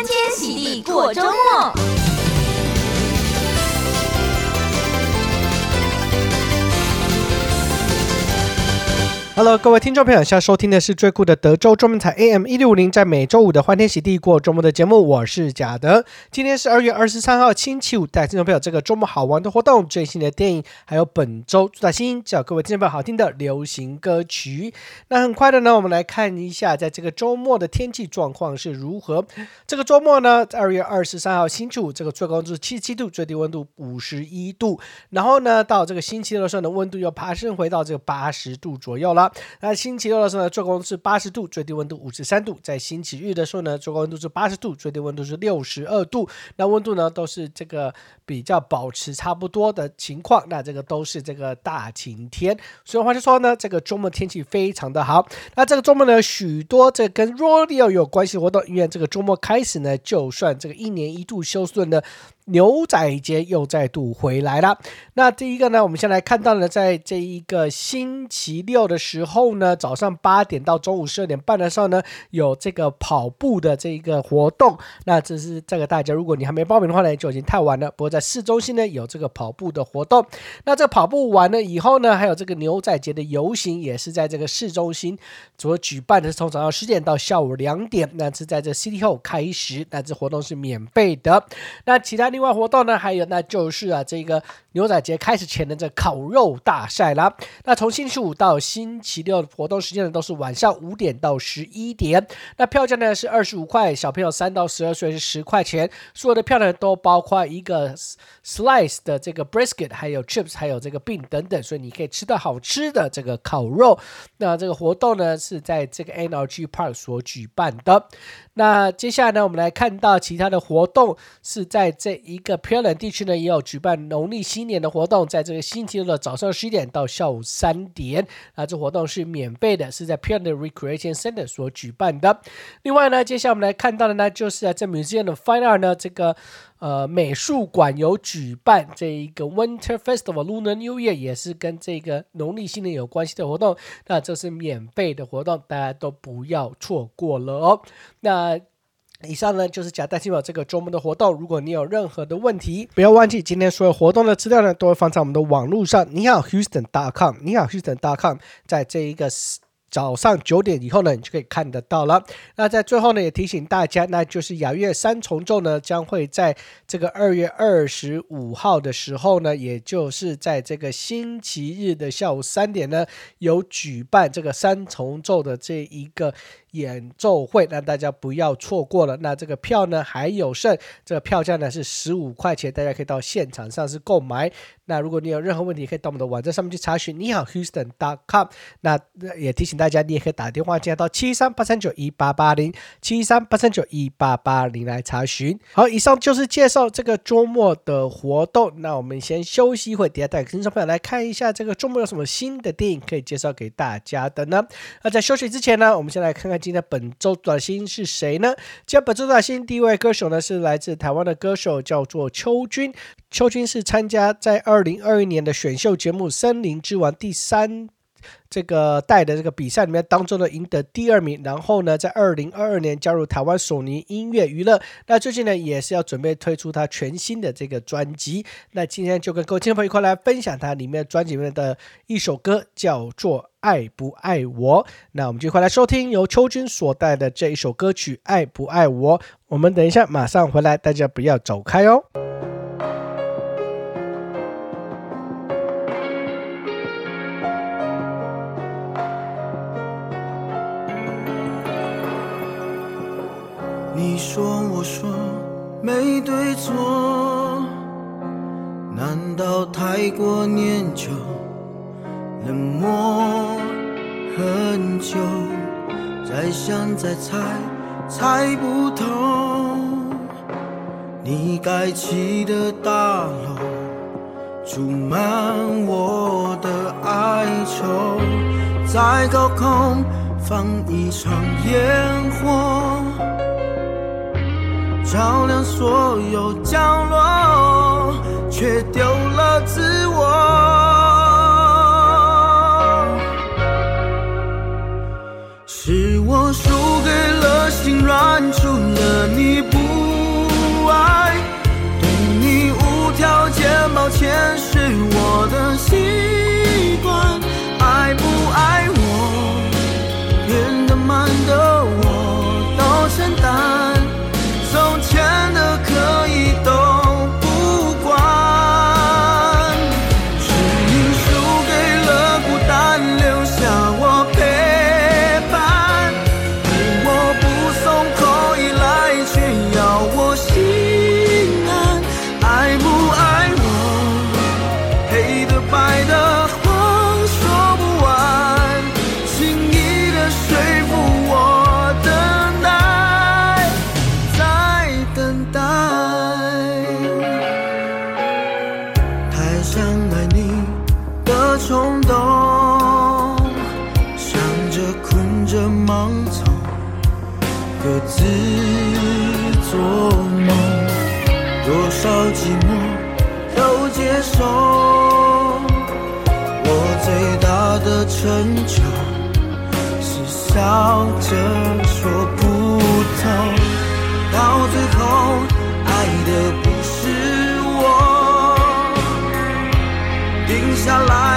欢天喜地过周末。Hello，各位听众朋友，现在收听的是最酷的德州中文台 AM 一六五零，在每周五的欢天喜地过周末的节目，我是贾德。今天是二月二十三号星期五，带听众朋友这个周末好玩的活动、最新的电影，还有本周主打新叫各位听众朋友好听的流行歌曲。那很快的呢，我们来看一下，在这个周末的天气状况是如何。这个周末呢，在二月二十三号星期五，这个最高温度是七七度，最低温度五十一度。然后呢，到这个星期六的时候呢，温度又爬升回到这个八十度左右了。那星期六的时候呢，最高温度是八十度，最低温度五十三度。在星期日的时候呢，最高温度是八十度，最低温度是六十二度。那温度呢，都是这个比较保持差不多的情况。那这个都是这个大晴天。所以话就说呢，这个周末天气非常的好。那这个周末呢，许多这跟 Rodeo 有关系的活动，因为这个周末开始呢，就算这个一年一度休斯顿的。牛仔节又再度回来了。那第一个呢，我们先来看到呢，在这一个星期六的时候呢，早上八点到中午十二点半的时候呢，有这个跑步的这一个活动。那这是这个大家，如果你还没报名的话呢，就已经太晚了。不过在市中心呢，有这个跑步的活动。那这跑步完了以后呢，还有这个牛仔节的游行，也是在这个市中心所举办的，是从早上十点到下午两点。那是在这 City Hall 开始。那这活动是免费的。那其他另外活动呢，还有那就是啊，这个牛仔节开始前的这烤肉大赛啦。那从星期五到星期六的活动时间呢，都是晚上五点到十一点。那票价呢是二十五块，小朋友三到十二岁是十块钱。所有的票呢都包括一个 slice 的这个 brisket，还有 chips，还有这个 bean 等等，所以你可以吃到好吃的这个烤肉。那这个活动呢是在这个 NRG Park 所举办的。那接下来呢，我们来看到其他的活动是在这一个 Perlian 地区呢，也有举办农历新今年的活动，在这个星期六的早上十一点到下午三点，啊，这活动是免费的，是在 PLN Recreation Center 所举办的。另外呢，接下来我们来看到的呢，就是在这 Museum of Fine Art 呢，这个。呃，美术馆有举办这一个 Winter Festival Lunar New Year，也是跟这个农历新年有关系的活动。那这是免费的活动，大家都不要错过了哦。那以上呢就是假带新宝这个周末的活动。如果你有任何的问题，不要忘记今天所有活动的资料呢都会放在我们的网络上。你好，Houston.com，你好，Houston.com，在这一个。早上九点以后呢，你就可以看得到了。那在最后呢，也提醒大家，那就是雅乐三重奏呢，将会在这个二月二十五号的时候呢，也就是在这个星期日的下午三点呢，有举办这个三重奏的这一个。演奏会，那大家不要错过了。那这个票呢还有剩，这个票价呢是十五块钱，大家可以到现场上市购买。那如果你有任何问题，可以到我们的网站上面去查询。你好，Houston.com。那也提醒大家，你也可以打电话进来到七三八三九一八八零七三八三九一八八零来查询。好，以上就是介绍这个周末的活动。那我们先休息一会，等下带听众朋友来看一下这个周末有什么新的电影可以介绍给大家的呢？那在休息之前呢，我们先来看看。今天本周短星是谁呢？今天本周短星第一位歌手呢是来自台湾的歌手，叫做邱君。邱君是参加在二零二一年的选秀节目《森林之王》第三这个带的这个比赛里面当中呢赢得第二名，然后呢在二零二二年加入台湾索尼音乐娱乐。那最近呢也是要准备推出他全新的这个专辑。那今天就跟各位听众朋友一块来分享他里面专辑里面的一首歌，叫做。爱不爱我？那我们就快来收听由邱军所带的这一首歌曲《爱不爱我》。我们等一下马上回来，大家不要走开哦。我说没对错，难道太过念旧？冷漠很久，再想再猜猜不透。你盖起的大楼，住满我的哀愁。在高空放一场烟火，照亮所有角落，却丢了自我。是我输给了心软，除了你不爱，对你无条件，抱歉是我的心。想爱你的冲动想着困着盲从各自做梦多少寂寞都接受我最大的成就是笑着说不痛到最后爱的不定下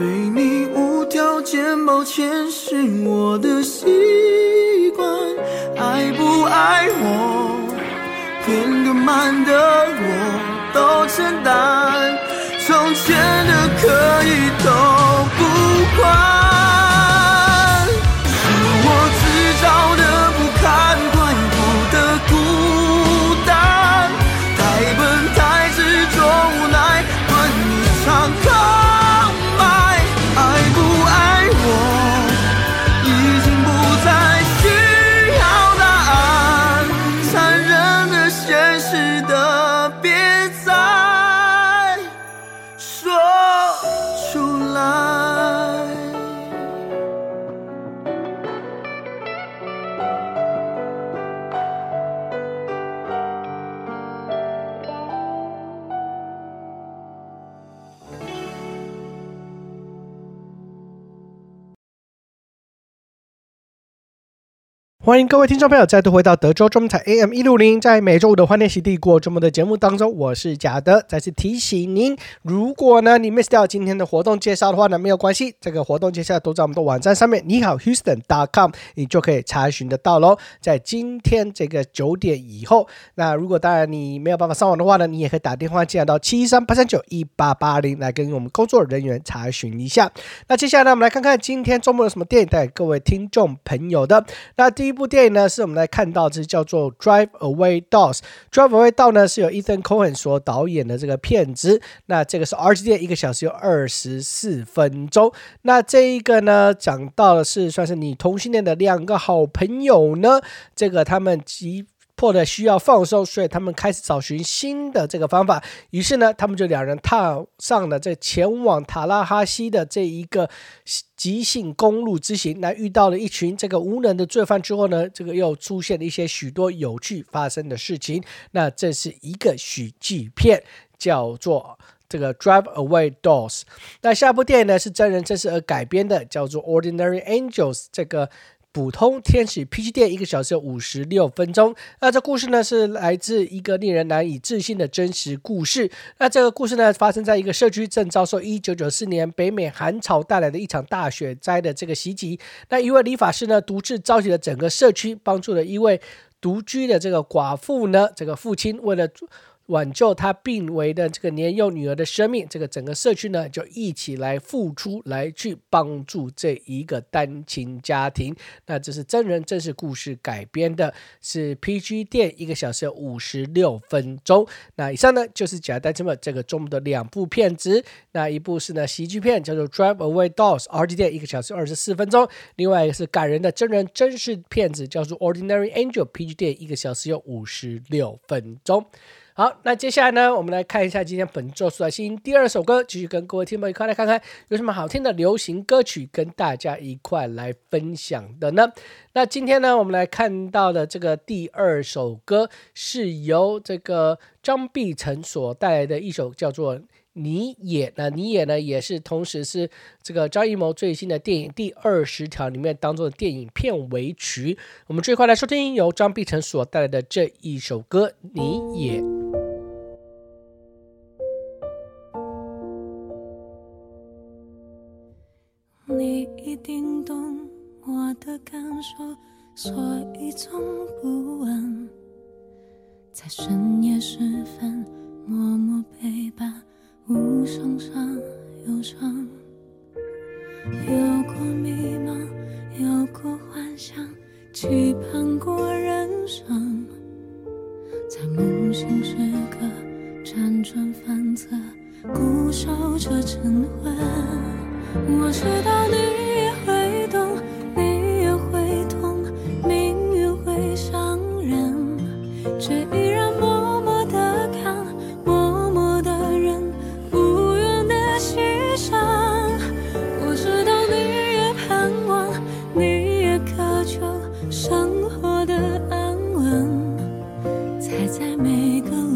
对你无条件抱歉是我的习惯，爱不爱我，连个慢的我都承担，从前的可以都。欢迎各位听众朋友再度回到德州中文台 AM 一六零，在每周五的欢天喜地过周末的节目当中，我是贾德。再次提醒您，如果呢你 miss 掉今天的活动介绍的话呢，没有关系，这个活动介绍都在我们的网站上面，你好 Houston.com，你就可以查询得到喽。在今天这个九点以后，那如果当然你没有办法上网的话呢，你也可以打电话进来到七三八三九一八八零来跟我们工作人员查询一下。那接下来呢，我们来看看今天周末有什么电影带给各位听众朋友的。那第一。部电影呢，是我们来看到，这叫做《Drive Away Dolls》。《Drive Away Dolls》呢，是由 Ethan Cohen 所导演的这个片子。那这个是 R G D，一个小时有二十四分钟。那这一个呢，讲到的是算是你同性恋的两个好朋友呢，这个他们即迫的需要放松，所以他们开始找寻新的这个方法。于是呢，他们就两人踏上了这前往塔拉哈西的这一个急行公路之行。那遇到了一群这个无能的罪犯之后呢，这个又出现了一些许多有趣发生的事情。那这是一个喜剧片，叫做这个《Drive Away Dolls》。那下部电影呢是真人真事而改编的，叫做《Ordinary Angels》。这个。普通天使 PG 店一个小时五十六分钟。那这故事呢是来自一个令人难以置信的真实故事。那这个故事呢发生在一个社区正遭受一九九四年北美寒潮带来的一场大雪灾的这个袭击。那一位理发师呢独自召集了整个社区，帮助了一位独居的这个寡妇呢，这个父亲为了。挽救他病危的这个年幼女儿的生命，这个整个社区呢就一起来付出，来去帮助这一个单亲家庭。那这是真人真实故事改编的，是 PG 电，一个小时五十六分钟。那以上呢就是假单亲们这个中的两部片子，那一部是呢喜剧片叫做 Drive Away Dolls，R 级电，一个小时二十四分钟；另外一个是感人的真人真事片子叫做 Ordinary Angel，PG 电，一个小时有五十六分钟。好，那接下来呢，我们来看一下今天本周数来新第二首歌，继续跟各位听众一块来看看有什么好听的流行歌曲跟大家一块来分享的呢？那今天呢，我们来看到的这个第二首歌是由这个张碧晨所带来的一首叫做《你也》。那《你也》呢，也是同时是这个张艺谋最新的电影《第二十条》里面当做的电影片尾曲。我们这一块来收听由张碧晨所带来的这一首歌《你也》。一定懂我的感受，所以从不问。在深夜时分，默默陪伴，无声胜有声。有过迷茫，有过幻想，期盼过人生。在梦醒时刻，辗转反侧，固守着晨昏。我知道你每个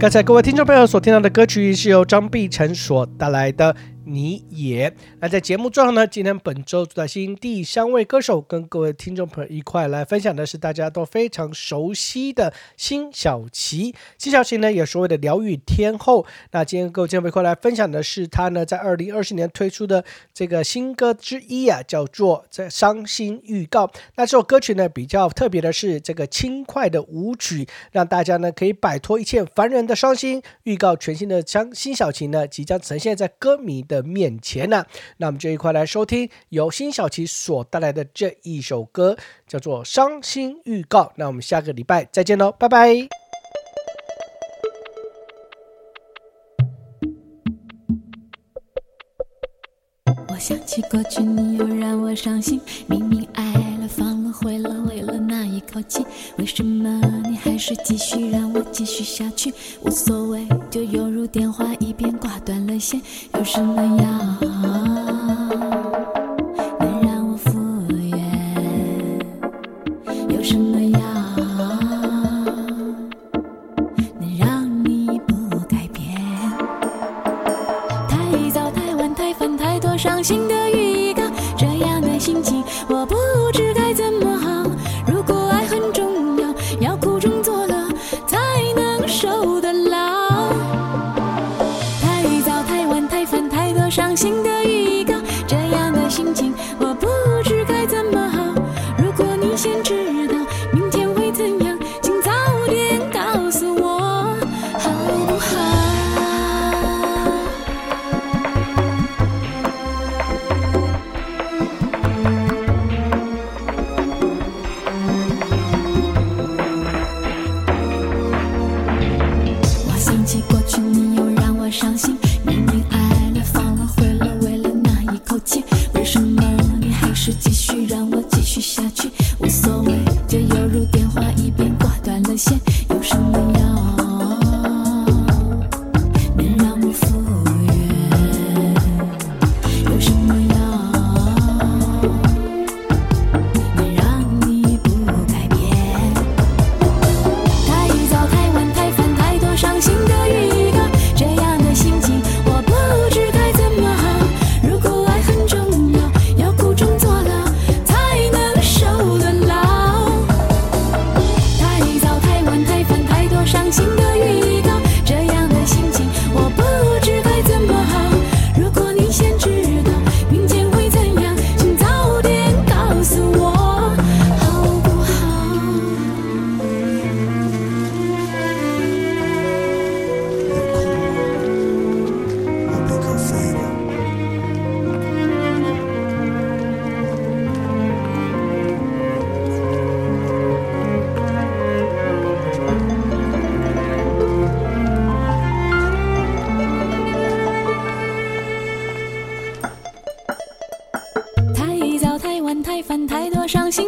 刚才各位听众朋友所听到的歌曲是由张碧晨所带来的。你也。那在节目最后呢，今天本周主打新第三位歌手，跟各位听众朋友一块来分享的是大家都非常熟悉的辛晓琪。辛晓琪呢，也所谓的疗愈天后。那今天跟各位听众朋友一块来分享的是她呢，在二零二四年推出的这个新歌之一啊，叫做《在伤心预告》。那这首歌曲呢，比较特别的是这个轻快的舞曲，让大家呢可以摆脱一切烦人的伤心。预告全新的张辛晓琪呢，即将呈现在歌迷的面前呢、那我们就一块来收听由辛晓琪所带来的这一首歌，叫做《伤心预告》。那我们下个礼拜再见喽，拜拜。我想起过去，你又让我伤心，明明爱。放了，回了，为了那一口气，为什么你还是继续让我继续下去？无所谓，就犹如电话一边挂断了线，有什么要？别烦太多伤心